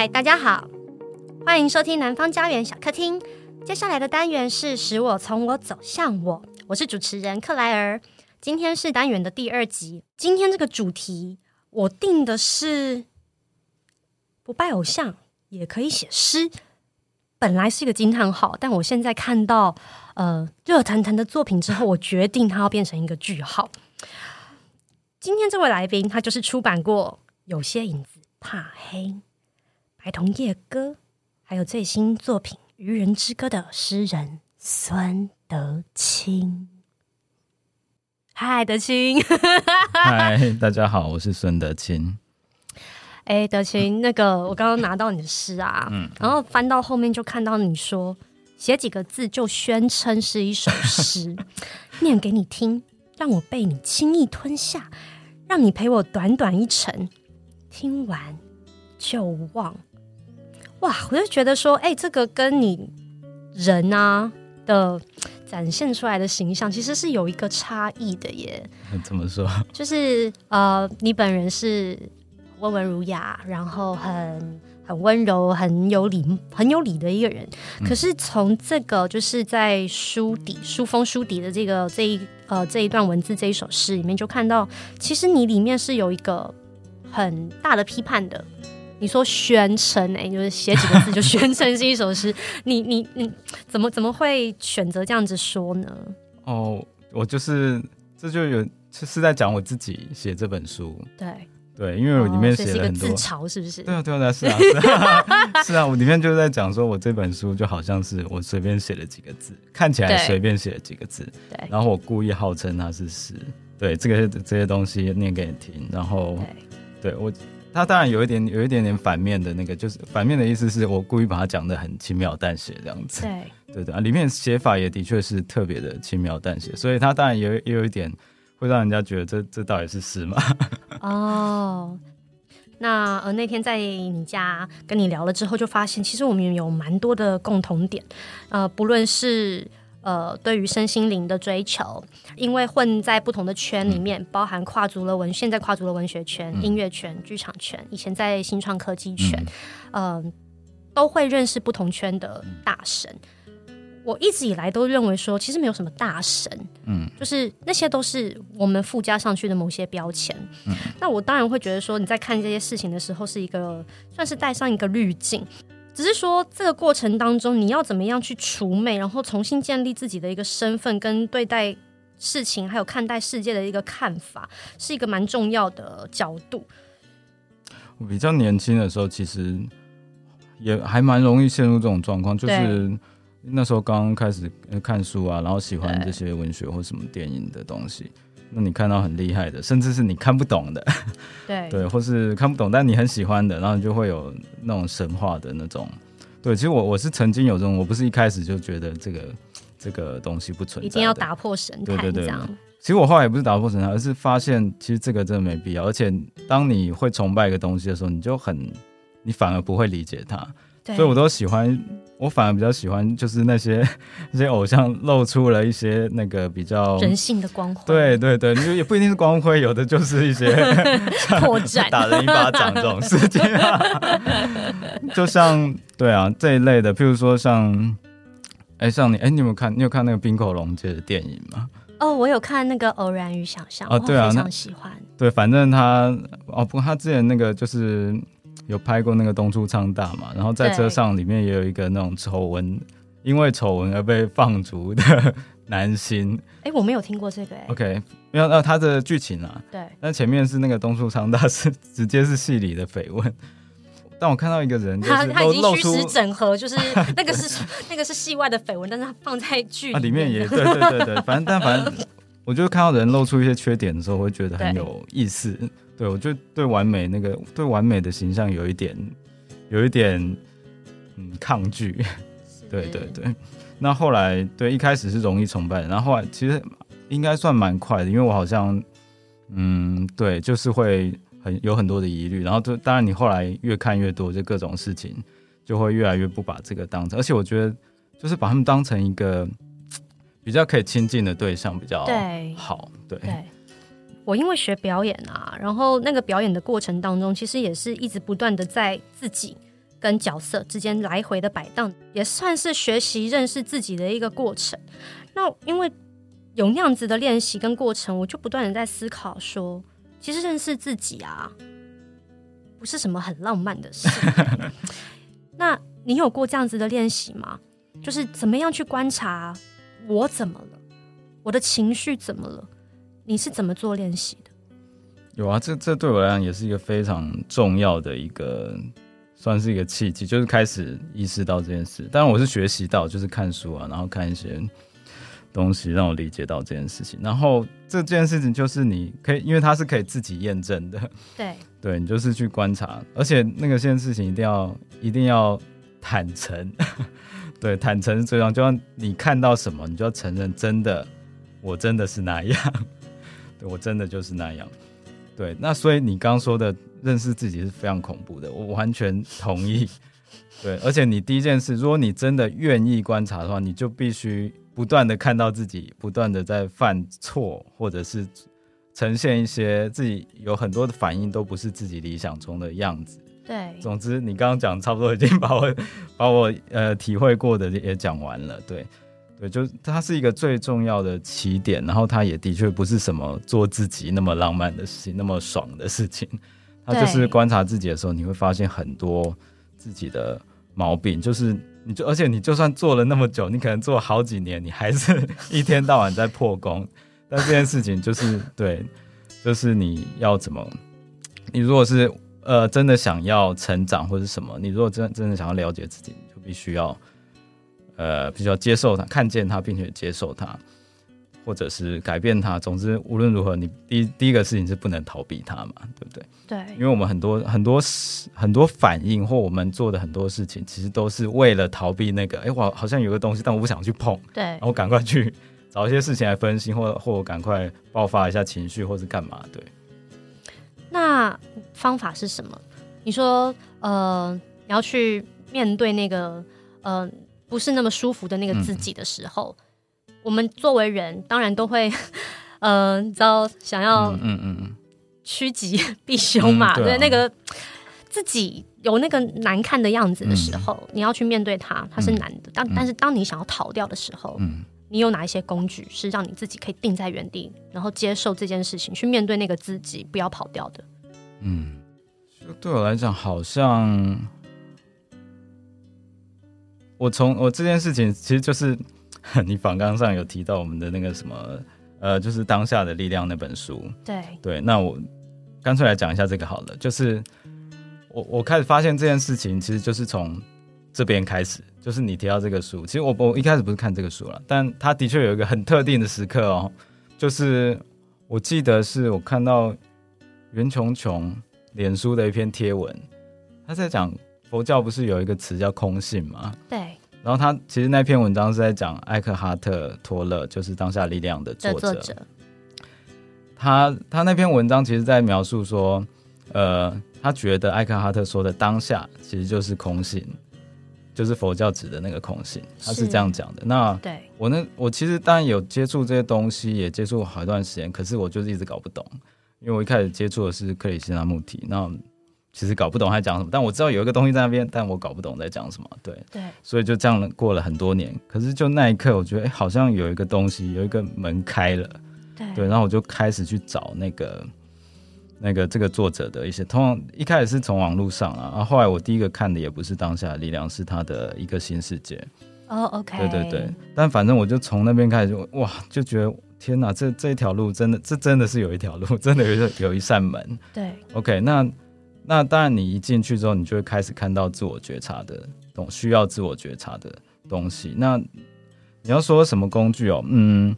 嗨，大家好，欢迎收听南方家园小客厅。接下来的单元是使我从我走向我，我是主持人克莱尔。今天是单元的第二集。今天这个主题我定的是不拜偶像也可以写诗。本来是一个惊叹号，但我现在看到呃热腾腾的作品之后，我决定它要变成一个句号。今天这位来宾，他就是出版过《有些影子怕黑》《白头夜歌》，还有最新作品《渔人之歌》的诗人孙德清。嗨，德清！嗨，大家好，我是孙德清。哎，德清，那个我刚刚拿到你的诗啊，嗯，然后翻到后面就看到你说写几个字就宣称是一首诗，念给你听，让我被你轻易吞下，让你陪我短短一程，听完就忘。哇，我就觉得说，哎，这个跟你人啊的展现出来的形象其实是有一个差异的耶。怎么说？就是呃，你本人是。温文儒雅，然后很很温柔，很有礼，很有礼的一个人。嗯、可是从这个就是在书底书封书底的这个这一呃这一段文字这一首诗里面，就看到其实你里面是有一个很大的批判的。你说宣称哎，就是写几个字就宣称是一首诗，你你你怎么怎么会选择这样子说呢？哦，我就是这就有是在讲我自己写这本书，对。对，因为我里面写了很多，哦、自嘲是不是？对啊，对啊，是啊，是啊，是啊，我里面就在讲说，我这本书就好像是我随便写了几个字，看起来随便写了几个字，对，然后我故意号称它是诗，对，这个这些东西念给你听，然后对，对我，他当然有一点有一点点反面的那个，就是反面的意思是我故意把它讲的很轻描淡写这样子，对，对对啊，里面写法也的确是特别的轻描淡写，所以他当然也有也有一点。会让人家觉得这这到底是诗吗？哦，那呃那天在你家跟你聊了之后，就发现其实我们有蛮多的共同点，呃，不论是呃对于身心灵的追求，因为混在不同的圈里面，嗯、包含跨足了文，现在跨足了文学圈、嗯、音乐圈、剧场圈，以前在新创科技圈，嗯、呃，都会认识不同圈的大神。我一直以来都认为说，其实没有什么大神，嗯，就是那些都是我们附加上去的某些标签。嗯，那我当然会觉得说，你在看这些事情的时候，是一个算是带上一个滤镜，只是说这个过程当中，你要怎么样去除魅，然后重新建立自己的一个身份，跟对待事情还有看待世界的一个看法，是一个蛮重要的角度。我比较年轻的时候，其实也还蛮容易陷入这种状况，就是。那时候刚刚开始看书啊，然后喜欢这些文学或什么电影的东西。那你看到很厉害的，甚至是你看不懂的，对对，或是看不懂但你很喜欢的，然后你就会有那种神话的那种。对，其实我我是曾经有这种，我不是一开始就觉得这个这个东西不存在，一定要打破神态，对对对。其实我后来也不是打破神态，而是发现其实这个真的没必要。而且当你会崇拜一个东西的时候，你就很，你反而不会理解它。所以我都喜欢。我反而比较喜欢，就是那些 那些偶像露出了一些那个比较人性的光辉。对对对，你也不一定是光辉，有的就是一些 破绽、打人一巴掌这种事情啊。就像对啊这一类的，譬如说像，哎、欸、像你哎、欸，你有没有看？你有看那个冰口龙介的电影吗？哦，我有看那个《偶然与想象》，哦，对啊，非常喜欢。对，反正他哦，不过他之前那个就是。有拍过那个东出昌大嘛？然后在车上里面也有一个那种丑闻，因为丑闻而被放逐的男星。哎、欸，我没有听过这个、欸。OK，没有那他的剧情啊，对，那前面是那个东出昌大是直接是戏里的绯闻，但我看到一个人他他已经虚实整合，就是那个是 那个是戏外的绯闻，但是他放在剧里面也对对对对，反正但反正我就看到人露出一些缺点的时候，我会觉得很有意思。对，我就对完美那个对完美的形象有一点，有一点嗯抗拒。对对对，那后来对一开始是容易崇拜，然后后来其实应该算蛮快的，因为我好像嗯对，就是会很有很多的疑虑，然后就当然你后来越看越多，就各种事情就会越来越不把这个当成，而且我觉得就是把他们当成一个 比较可以亲近的对象比较好，对。我因为学表演啊，然后那个表演的过程当中，其实也是一直不断的在自己跟角色之间来回的摆荡，也算是学习认识自己的一个过程。那因为有那样子的练习跟过程，我就不断的在思考说，其实认识自己啊，不是什么很浪漫的事。那你有过这样子的练习吗？就是怎么样去观察我怎么了，我的情绪怎么了？你是怎么做练习的？有啊，这这对我来讲也是一个非常重要的一个，算是一个契机，就是开始意识到这件事。当然我是学习到，就是看书啊，然后看一些东西，让我理解到这件事情。然后这件事情就是你可以，因为它是可以自己验证的。对，对你就是去观察，而且那个件事情一定要一定要坦诚。对，坦诚是最重要，就像你看到什么，你就要承认，真的，我真的是那样。对，我真的就是那样。对，那所以你刚刚说的认识自己是非常恐怖的，我完全同意。对，而且你第一件事，如果你真的愿意观察的话，你就必须不断的看到自己不断的在犯错，或者是呈现一些自己有很多的反应都不是自己理想中的样子。对，总之你刚刚讲差不多已经把我把我呃体会过的也讲完了。对。对，就它是一个最重要的起点，然后它也的确不是什么做自己那么浪漫的事情，那么爽的事情。它就是观察自己的时候，你会发现很多自己的毛病。就是你就而且你就算做了那么久，你可能做了好几年，你还是 一天到晚在破功。但这件事情就是对，就是你要怎么？你如果是呃真的想要成长或者什么，你如果真真的想要了解自己，你就必须要。呃，比较接受他，看见他，并且接受他，或者是改变他。总之，无论如何，你第一第一个事情是不能逃避他嘛，对不对？对，因为我们很多很多很多反应，或我们做的很多事情，其实都是为了逃避那个。哎，我好像有个东西，但我不想去碰。对，然后赶快去找一些事情来分析，或或赶快爆发一下情绪，或是干嘛？对。那方法是什么？你说，呃，你要去面对那个，呃。不是那么舒服的那个自己的时候，嗯、我们作为人当然都会，呃，你知道想要嗯嗯嗯趋吉 避凶嘛，嗯、对，那个自己有那个难看的样子的时候，嗯、你要去面对它，它是难的。当、嗯、但是当你想要逃掉的时候，嗯，你有哪一些工具是让你自己可以定在原地，然后接受这件事情，去面对那个自己，不要跑掉的？嗯，就对我来讲，好像。我从我这件事情，其实就是 你访纲上有提到我们的那个什么，呃，就是当下的力量那本书。对对，那我干脆来讲一下这个好了。就是我我开始发现这件事情，其实就是从这边开始。就是你提到这个书，其实我我一开始不是看这个书了，但它的确有一个很特定的时刻哦。就是我记得是我看到袁琼琼脸书的一篇贴文，他在讲。佛教不是有一个词叫空性吗？对。然后他其实那篇文章是在讲艾克哈特·托勒，就是当下力量的作者。作者他他那篇文章其实在描述说，呃，他觉得艾克哈特说的当下其实就是空性，就是佛教指的那个空性，他是这样讲的。那对我那我其实当然有接触这些东西，也接触好一段时间，可是我就是一直搞不懂，因为我一开始接触的是克里希那穆提，那。其实搞不懂他讲什么，但我知道有一个东西在那边，但我搞不懂在讲什么。对，对，所以就这样过了很多年。可是就那一刻，我觉得哎，好像有一个东西，有一个门开了。对，对，然后我就开始去找那个那个这个作者的一些，通常一开始是从网络上啊，然后后来我第一个看的也不是当下的力量，是他的一个新世界。哦，OK，对对对。但反正我就从那边开始就哇，就觉得天哪，这这一条路真的，这真的是有一条路，真的有一有一扇门。对，OK，那。那当然，你一进去之后，你就会开始看到自我觉察的东，需要自我觉察的东西。那你要说什么工具哦？嗯，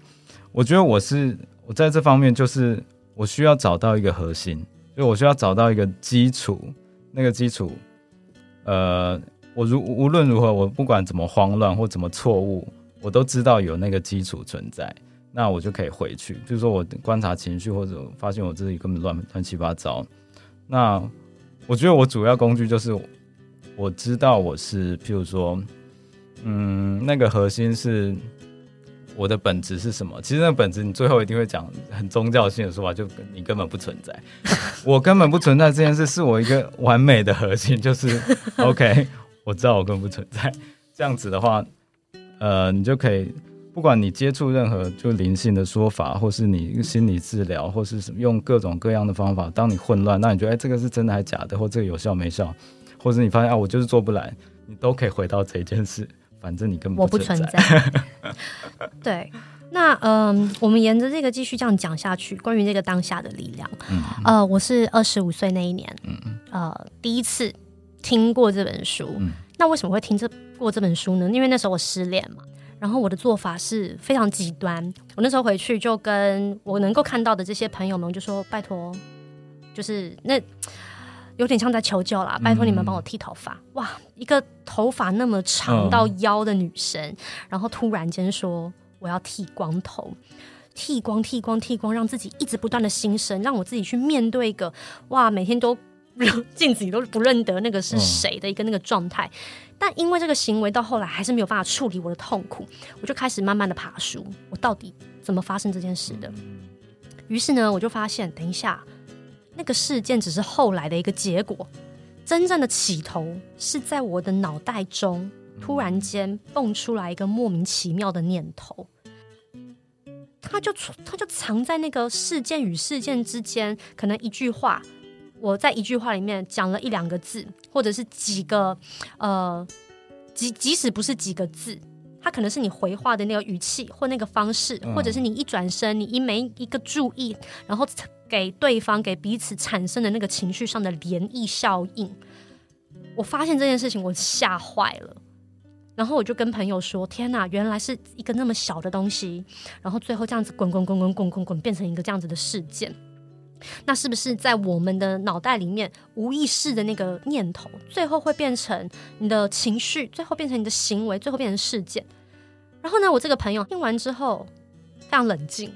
我觉得我是我在这方面，就是我需要找到一个核心，就我需要找到一个基础。那个基础，呃，我如无论如何，我不管怎么慌乱或怎么错误，我都知道有那个基础存在，那我就可以回去。就是说我观察情绪，或者发现我自己根本乱乱七八糟，那。我觉得我主要工具就是，我知道我是，譬如说，嗯，那个核心是，我的本质是什么？其实那个本质，你最后一定会讲很宗教性的说法，就你根本不存在，我根本不存在这件事，是我一个完美的核心，就是 OK，我知道我根本不存在。这样子的话，呃，你就可以，不管你接触任何就灵性的说法，或是你心理治疗，或是什么用各种各样的方法，当你混乱，那你觉得哎，这个是真的还是假的，或这个有效没效，或者你发现啊，我就是做不来，你都可以回到这一件事。反正你根本我不存在。对，那嗯、呃，我们沿着这个继续这样讲下去，关于这个当下的力量。嗯，呃，我是二十五岁那一年，嗯呃，第一次听过这本书。嗯，那为什么会听这过这本书呢？因为那时候我失恋嘛，然后我的做法是非常极端。我那时候回去就跟我能够看到的这些朋友们，就说拜托，就是那。有点像在求救啦，拜托你们帮我剃头发。嗯、哇，一个头发那么长到腰的女生，嗯、然后突然间说我要剃光头，剃光剃光剃光，让自己一直不断的新生，让我自己去面对一个哇，每天都 镜子里都不认得那个是谁的一个那个状态。嗯、但因为这个行为到后来还是没有办法处理我的痛苦，我就开始慢慢的爬书，我到底怎么发生这件事的？于是呢，我就发现，等一下。那个事件只是后来的一个结果，真正的起头是在我的脑袋中突然间蹦出来一个莫名其妙的念头，他就他就藏在那个事件与事件之间，可能一句话，我在一句话里面讲了一两个字，或者是几个呃，即即使不是几个字，它可能是你回话的那个语气或那个方式，或者是你一转身，你一没一个注意，然后。给对方、给彼此产生的那个情绪上的涟漪效应，我发现这件事情，我吓坏了。然后我就跟朋友说：“天哪，原来是一个那么小的东西，然后最后这样子滚滚滚滚滚滚滚，变成一个这样子的事件。那是不是在我们的脑袋里面无意识的那个念头，最后会变成你的情绪，最后变成你的行为，最后变成事件？然后呢，我这个朋友听完之后非常冷静。”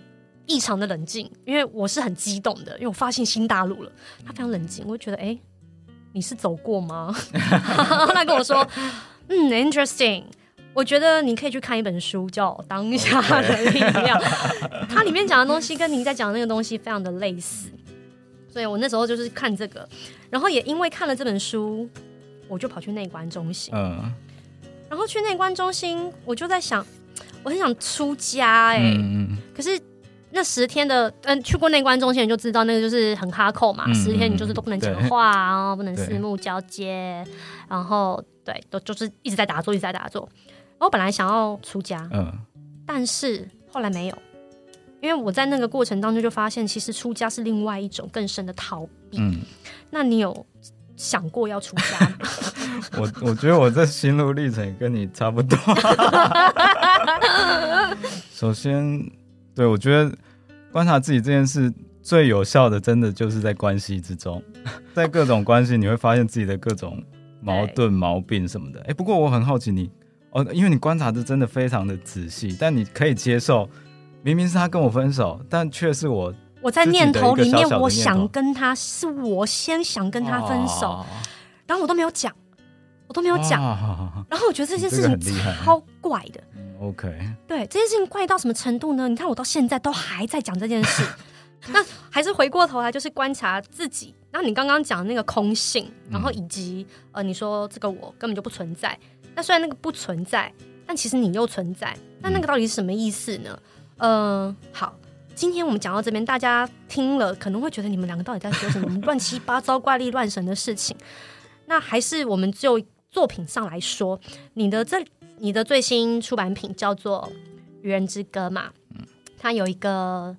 异常的冷静，因为我是很激动的，因为我发现新大陆了。他非常冷静，我就觉得，哎、你是走过吗？他跟我说，嗯，interesting。我觉得你可以去看一本书，叫《当下的力量》，它里面讲的东西跟您在讲的那个东西非常的类似。所以我那时候就是看这个，然后也因为看了这本书，我就跑去内观中心。嗯，然后去内观中心，我就在想，我很想出家、欸，哎、嗯，可是。那十天的，嗯，去过内观中心你就知道，那个就是很哈扣嘛。嗯、十天你就是都不能讲话，对然后不能四目交接，然后对，都就是一直在打坐，一直在打坐。我本来想要出家，嗯，但是后来没有，因为我在那个过程当中就发现，其实出家是另外一种更深的逃避。嗯，那你有想过要出家吗？我我觉得我这心路历程跟你差不多。首先，对我觉得。观察自己这件事最有效的，真的就是在关系之中，在各种关系，你会发现自己的各种矛盾、毛病什么的。哎、欸，不过我很好奇你哦，因为你观察的真的非常的仔细，但你可以接受，明明是他跟我分手，但却是我我在念头里面，我想跟他，是我先想跟他分手，哦、然后我都没有讲，我都没有讲，哦、然后我觉得这件事情超怪的。OK，对，这件事情怪到什么程度呢？你看我到现在都还在讲这件事，那还是回过头来就是观察自己。然后你刚刚讲的那个空性，然后以及、嗯、呃，你说这个我根本就不存在。那虽然那个不存在，但其实你又存在。那那个到底是什么意思呢？嗯、呃，好，今天我们讲到这边，大家听了可能会觉得你们两个到底在说什么乱七八糟、怪力乱神的事情。那还是我们就作品上来说，你的这。你的最新出版品叫做《愚人之歌》嘛？嗯，他有一个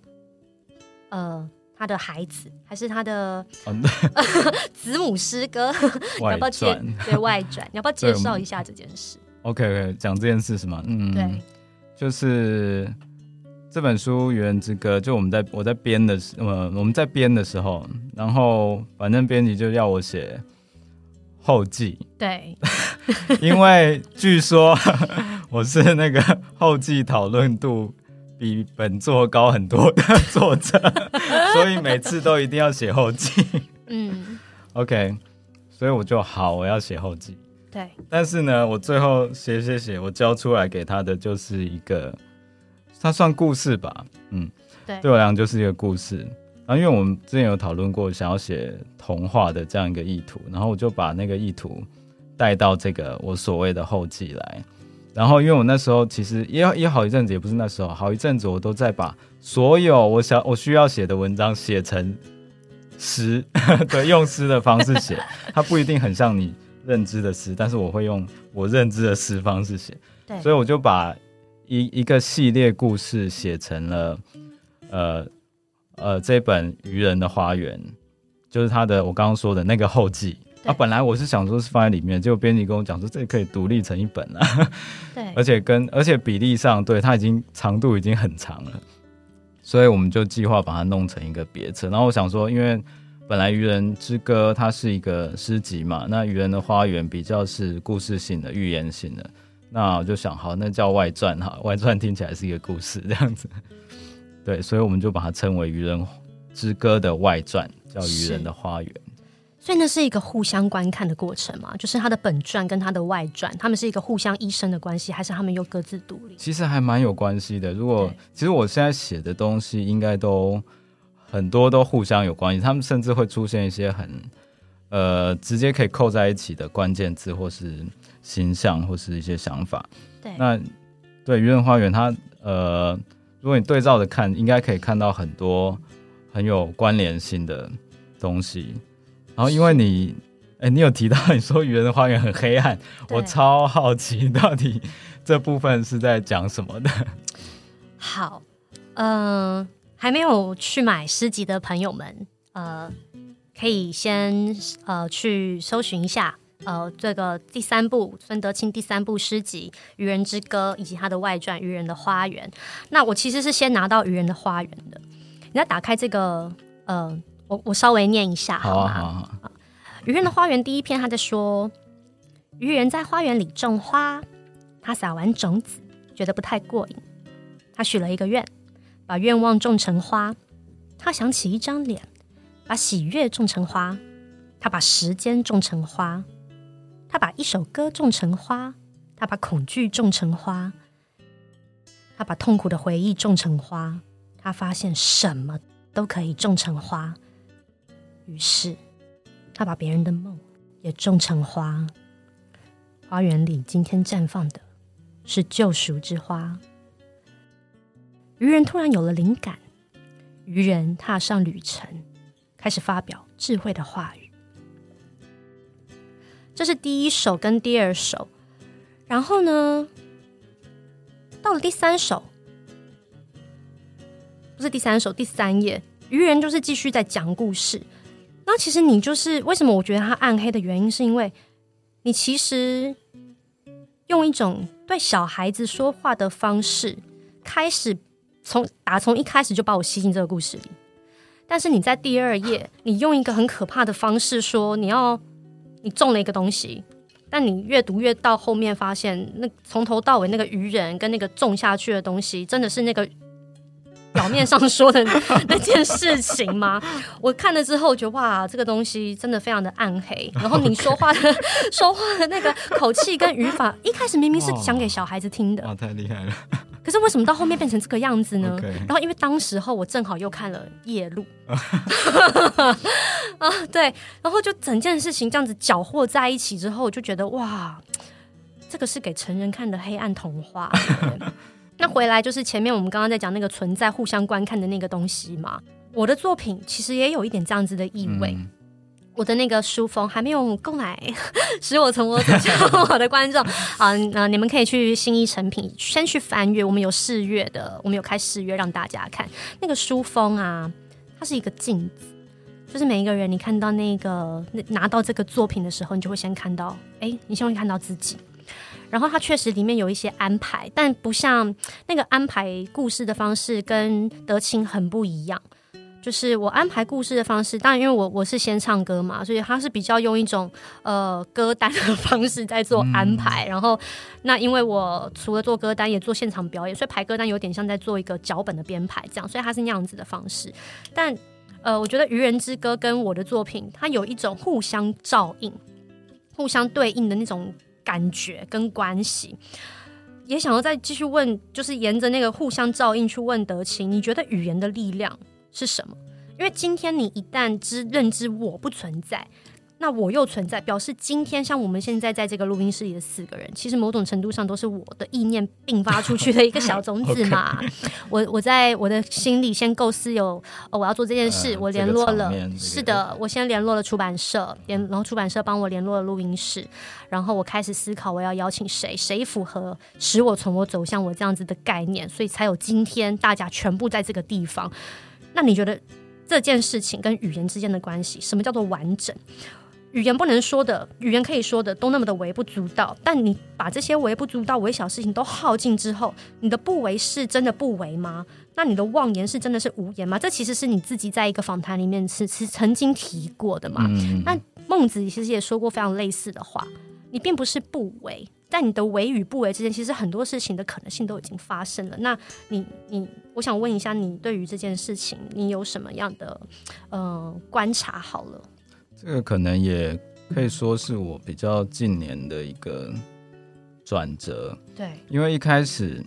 呃，他的孩子还是他的、哦、子母诗歌，外要不要介对外传？你要不要介绍一下这件事？OK OK，讲这件事是吗？嗯，对，就是这本书《愚人之歌》，就我们在我在编的时，呃，我们在编的时候，然后反正编辑就要我写。后记对，因为据说 我是那个后记讨论度比本作高很多的作者，所以每次都一定要写后记。嗯，OK，所以我就好，我要写后记。对，但是呢，我最后写写写，我交出来给他的就是一个它算故事吧，嗯，对，对我来讲就是一个故事。然后因为我们之前有讨论过想要写童话的这样一个意图，然后我就把那个意图带到这个我所谓的后记来。然后因为我那时候其实也也好一阵子，也不是那时候，好一阵子我都在把所有我想我需要写的文章写成诗，对，用诗的方式写，它不一定很像你认知的诗，但是我会用我认知的诗方式写。对，所以我就把一一个系列故事写成了，呃呃，这本《愚人的花园》，就是他的我刚刚说的那个后记啊。本来我是想说是放在里面，结果编辑跟我讲说这可以独立成一本了。对，而且跟而且比例上，对，它已经长度已经很长了，所以我们就计划把它弄成一个别册。然后我想说，因为本来《愚人之歌》它是一个诗集嘛，那《愚人的花园》比较是故事性的、寓言性的。那我就想，好，那叫外传哈，外传听起来是一个故事这样子，对，所以我们就把它称为《愚人之歌》的外传，叫《愚人的花园》。所以那是一个互相观看的过程嘛？就是他的本传跟他的外传，他们是一个互相依生的关系，还是他们又各自独立？其实还蛮有关系的。如果其实我现在写的东西，应该都很多都互相有关系，他们甚至会出现一些很呃直接可以扣在一起的关键字，或是。形象或是一些想法，对，那对《愚人花园》它呃，如果你对照着看，应该可以看到很多很有关联性的东西。然后因为你，哎、欸，你有提到你说《愚人的花园》很黑暗，我超好奇到底这部分是在讲什么的。好，嗯、呃，还没有去买诗集的朋友们，呃，可以先呃去搜寻一下。呃，这个第三部孙德清第三部诗集《愚人之歌》以及他的外传《愚人的花园》，那我其实是先拿到《愚人的花园》的。你再打开这个，呃，我我稍微念一下好吗？好啊，好啊。《渔人的花园》第一篇，他在说，愚人在花园里种花，他撒完种子，觉得不太过瘾，他许了一个愿，把愿望种成花。他想起一张脸，把喜悦种成花。他把时间种成花。他把一首歌种成花，他把恐惧种成花，他把痛苦的回忆种成花。他发现什么都可以种成花，于是他把别人的梦也种成花。花园里今天绽放的是救赎之花。愚人突然有了灵感，愚人踏上旅程，开始发表智慧的话语。这是第一首跟第二首，然后呢，到了第三首，不是第三首，第三页，愚人就是继续在讲故事。那其实你就是为什么我觉得他暗黑的原因，是因为你其实用一种对小孩子说话的方式，开始从打从一开始就把我吸进这个故事里。但是你在第二页，你用一个很可怕的方式说你要。你种了一个东西，但你越读越到后面，发现那从头到尾那个愚人跟那个种下去的东西，真的是那个表面上说的 那件事情吗？我看了之后觉得哇，这个东西真的非常的暗黑。然后你说话的说话的那个口气跟语法，一开始明明是讲给小孩子听的，哇，太厉害了。可是为什么到后面变成这个样子呢.然后因为当时候我正好又看了夜路 啊，对，然后就整件事情这样子搅和在一起之后，我就觉得哇，这个是给成人看的黑暗童话。那回来就是前面我们刚刚在讲那个存在互相观看的那个东西嘛，我的作品其实也有一点这样子的意味。嗯。我的那个书封还没有购买，使我从我走向我的观众。啊，那你们可以去新一成品先去翻阅，我们有试阅的，我们有开试阅让大家看。那个书封啊，它是一个镜子，就是每一个人你看到那个拿到这个作品的时候，你就会先看到，哎，你先会看到自己，然后它确实里面有一些安排，但不像那个安排故事的方式跟德清很不一样。就是我安排故事的方式，当然因为我我是先唱歌嘛，所以他是比较用一种呃歌单的方式在做安排。嗯、然后那因为我除了做歌单，也做现场表演，所以排歌单有点像在做一个脚本的编排这样，所以他是那样子的方式。但呃，我觉得《愚人之歌》跟我的作品，它有一种互相照应、互相对应的那种感觉跟关系。也想要再继续问，就是沿着那个互相照应去问德勤，你觉得语言的力量是什么？因为今天你一旦知认知我不存在。那我又存在，表示今天像我们现在在这个录音室里的四个人，其实某种程度上都是我的意念并发出去的一个小种子嘛。我我在我的心里先构思有，哦，我要做这件事，呃、我联络了，这个、是的，我先联络了出版社，联然后出版社帮我联络了录音室，然后我开始思考我要邀请谁，谁符合使我从我走向我这样子的概念，所以才有今天大家全部在这个地方。那你觉得这件事情跟语言之间的关系，什么叫做完整？语言不能说的，语言可以说的都那么的微不足道，但你把这些微不足道、微小事情都耗尽之后，你的不为是真的不为吗？那你的妄言是真的是无言吗？这其实是你自己在一个访谈里面是是曾经提过的嘛。嗯、那孟子其实也说过非常类似的话，你并不是不为，但你的为与不为之间，其实很多事情的可能性都已经发生了。那你你，我想问一下，你对于这件事情，你有什么样的呃观察？好了。这个可能也可以说是我比较近年的一个转折。对，因为一开始，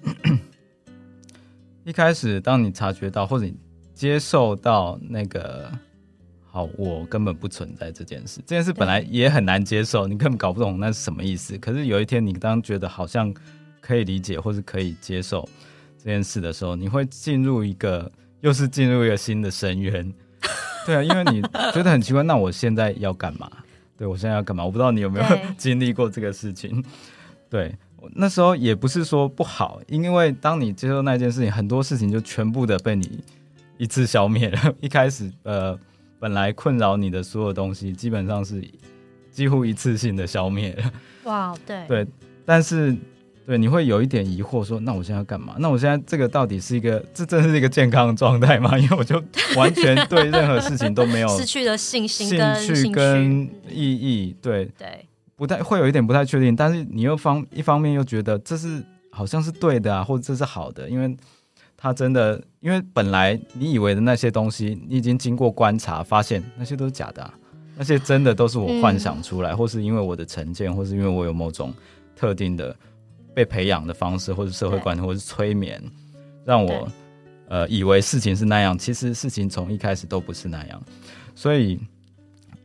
一开始当你察觉到或者你接受到那个好，我根本不存在这件事，这件事本来也很难接受，你根本搞不懂那是什么意思。可是有一天，你当觉得好像可以理解或是可以接受这件事的时候，你会进入一个，又是进入一个新的深渊。对啊，因为你觉得很奇怪，那我现在要干嘛？对，我现在要干嘛？我不知道你有没有 经历过这个事情。对，那时候也不是说不好，因为当你接受那件事情，很多事情就全部的被你一次消灭了。一开始，呃，本来困扰你的所有东西，基本上是几乎一次性的消灭了。哇，对，对，但是。对，你会有一点疑惑，说：“那我现在要干嘛？那我现在这个到底是一个，这真的是一个健康状态吗？因为我就完全对任何事情都没有失去了信心、兴趣跟意义。对对，不太会有一点不太确定。但是你又方一方面又觉得这是好像是对的啊，或者这是好的，因为他真的，因为本来你以为的那些东西，你已经经过观察发现那些都是假的啊，那些真的都是我幻想出来，嗯、或是因为我的成见，或是因为我有某种特定的。”被培养的方式，或者社会观念，或者是催眠，让我呃以为事情是那样，其实事情从一开始都不是那样，所以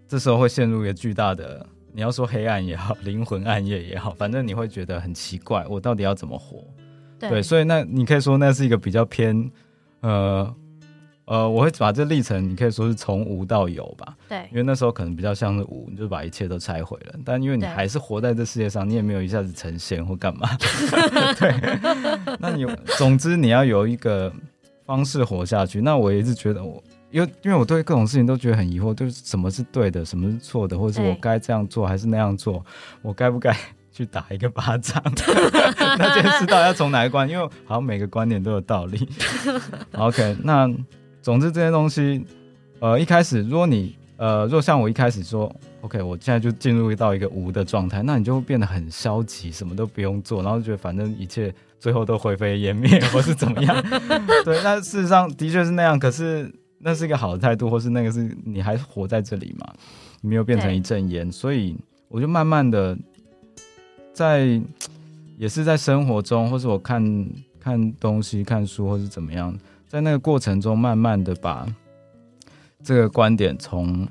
这时候会陷入一个巨大的，你要说黑暗也好，灵魂暗夜也好，反正你会觉得很奇怪，我到底要怎么活？对，对，所以那你可以说那是一个比较偏呃。呃，我会把这历程，你可以说是从无到有吧。对，因为那时候可能比较像是无，你就把一切都拆毁了。但因为你还是活在这世界上，你也没有一下子成仙或干嘛。对，那你总之你要有一个方式活下去。那我一直觉得我，因为因为我对各种事情都觉得很疑惑，就是什么是对的，什么是错的，或者是我该这样做还是那样做，我该不该去打一个巴掌？那件事到底要从哪个关？因为好像每个观点都有道理。OK，那。总之这些东西，呃，一开始如果你呃，若像我一开始说，OK，我现在就进入到一个无的状态，那你就会变得很消极，什么都不用做，然后就觉得反正一切最后都灰飞烟灭，或是怎么样。对，那事实上的确是那样，可是那是一个好的态度，或是那个是你还活在这里嘛，你没有变成一阵烟，所以我就慢慢的在，也是在生活中，或是我看看东西、看书，或是怎么样。在那个过程中，慢慢的把这个观点从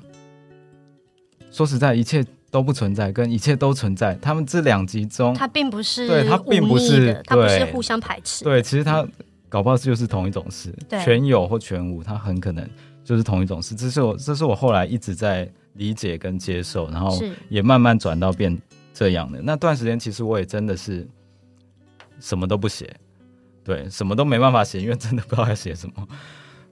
说实在，一切都不存在，跟一切都存在，他们这两集中，它并不是对，它并不是，它不是互相排斥。对，其实它搞不好就是同一种事，全有或全无，它很可能就是同一种事。这是我，这是我后来一直在理解跟接受，然后也慢慢转到变这样的。那段时间，其实我也真的是什么都不写。对，什么都没办法写，因为真的不知道要写什么。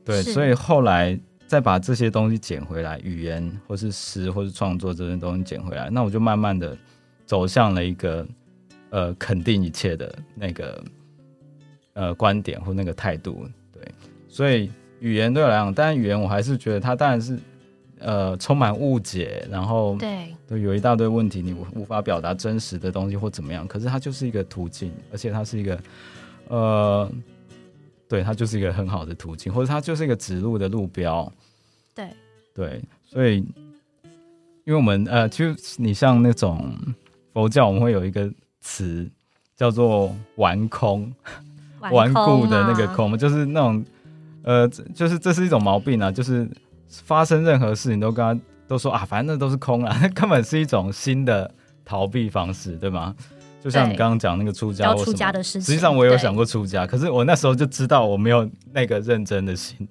对，所以后来再把这些东西捡回来，语言或是诗或是创作这些东西捡回来，那我就慢慢的走向了一个呃肯定一切的那个呃观点或那个态度。对，所以语言对我来讲，当然语言我还是觉得它当然是呃充满误解，然后对，都有一大堆问题，你无法表达真实的东西或怎么样。可是它就是一个途径，而且它是一个。呃，对，它就是一个很好的途径，或者它就是一个指路的路标。对对，所以，因为我们呃，就你像那种佛教，我们会有一个词叫做顽空，顽固的那个空，就是那种呃，就是这是一种毛病啊，就是发生任何事情都跟他都说啊，反正那都是空啊，根本是一种新的逃避方式，对吗？就像你刚刚讲那个出家，要出家的事情，实际上我有想过出家，可是我那时候就知道我没有那个认真的心，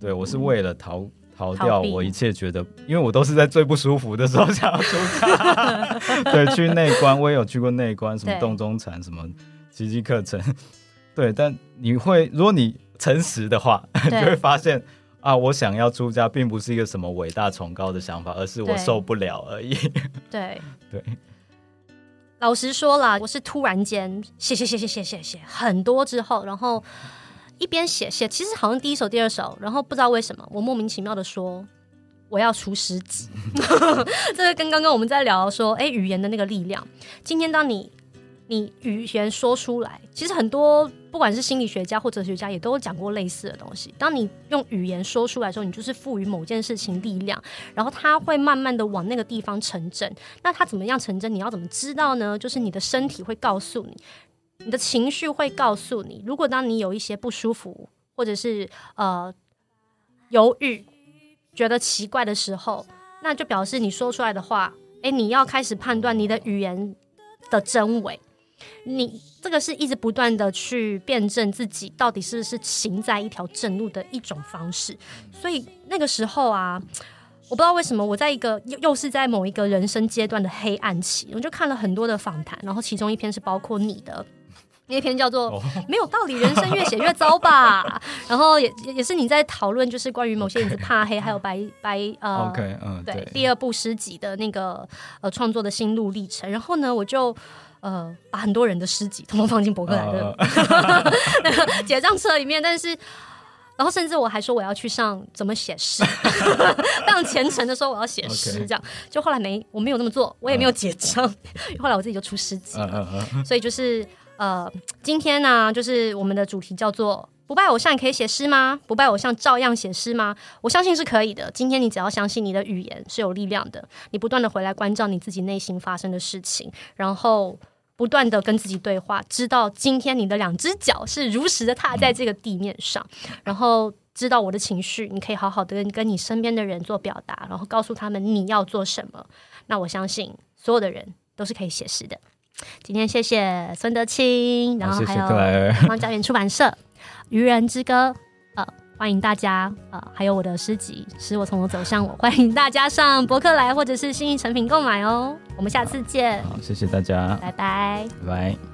对，我是为了逃。嗯逃掉我一切觉得，因为我都是在最不舒服的时候想要出家。对，去内观，我也有去过内观，什么洞中禅，什么奇迹课程。对，但你会，如果你诚实的话，你就会发现啊，我想要出家，并不是一个什么伟大崇高的想法，而是我受不了而已。对 对，老实说啦，我是突然间写写写写写写写很多之后，然后。一边写写，其实好像第一首、第二首，然后不知道为什么，我莫名其妙的说我要出诗集。这个跟刚刚我们在聊说，哎，语言的那个力量。今天当你你语言说出来，其实很多不管是心理学家或哲学家也都讲过类似的东西。当你用语言说出来的时候，你就是赋予某件事情力量，然后它会慢慢的往那个地方成真。那它怎么样成真？你要怎么知道呢？就是你的身体会告诉你。你的情绪会告诉你，如果当你有一些不舒服，或者是呃犹豫、觉得奇怪的时候，那就表示你说出来的话，诶，你要开始判断你的语言的真伪。你这个是一直不断的去辩证自己到底是不是行在一条正路的一种方式。所以那个时候啊，我不知道为什么我在一个又又是在某一个人生阶段的黑暗期，我就看了很多的访谈，然后其中一篇是包括你的。那篇叫做“没有道理，人生越写越糟吧”，然后也也是你在讨论，就是关于某些影子怕黑，还有白白呃，OK，嗯，对，对第二部诗集的那个呃创作的心路历程。然后呢，我就呃把很多人的诗集统统放进博客来的那个 结账册里面，但是然后甚至我还说我要去上怎么写诗，非常虔诚的说我要写诗，这样就后来没我没有那么做，我也没有结账，后来我自己就出诗集了，所以就是。呃，今天呢，就是我们的主题叫做“不拜偶像也可以写诗吗？不拜偶像照样写诗吗？”我相信是可以的。今天你只要相信你的语言是有力量的，你不断的回来关照你自己内心发生的事情，然后不断的跟自己对话，知道今天你的两只脚是如实的踏在这个地面上，然后知道我的情绪，你可以好好的跟跟你身边的人做表达，然后告诉他们你要做什么。那我相信所有的人都是可以写诗的。今天谢谢孙德清，然后还有东方家园出版社《愚人之歌》呃，欢迎大家呃，还有我的诗集《使我从我走向我》，欢迎大家上博客来或者是心意成品购买哦。我们下次见，好，谢谢大家，拜拜，拜拜。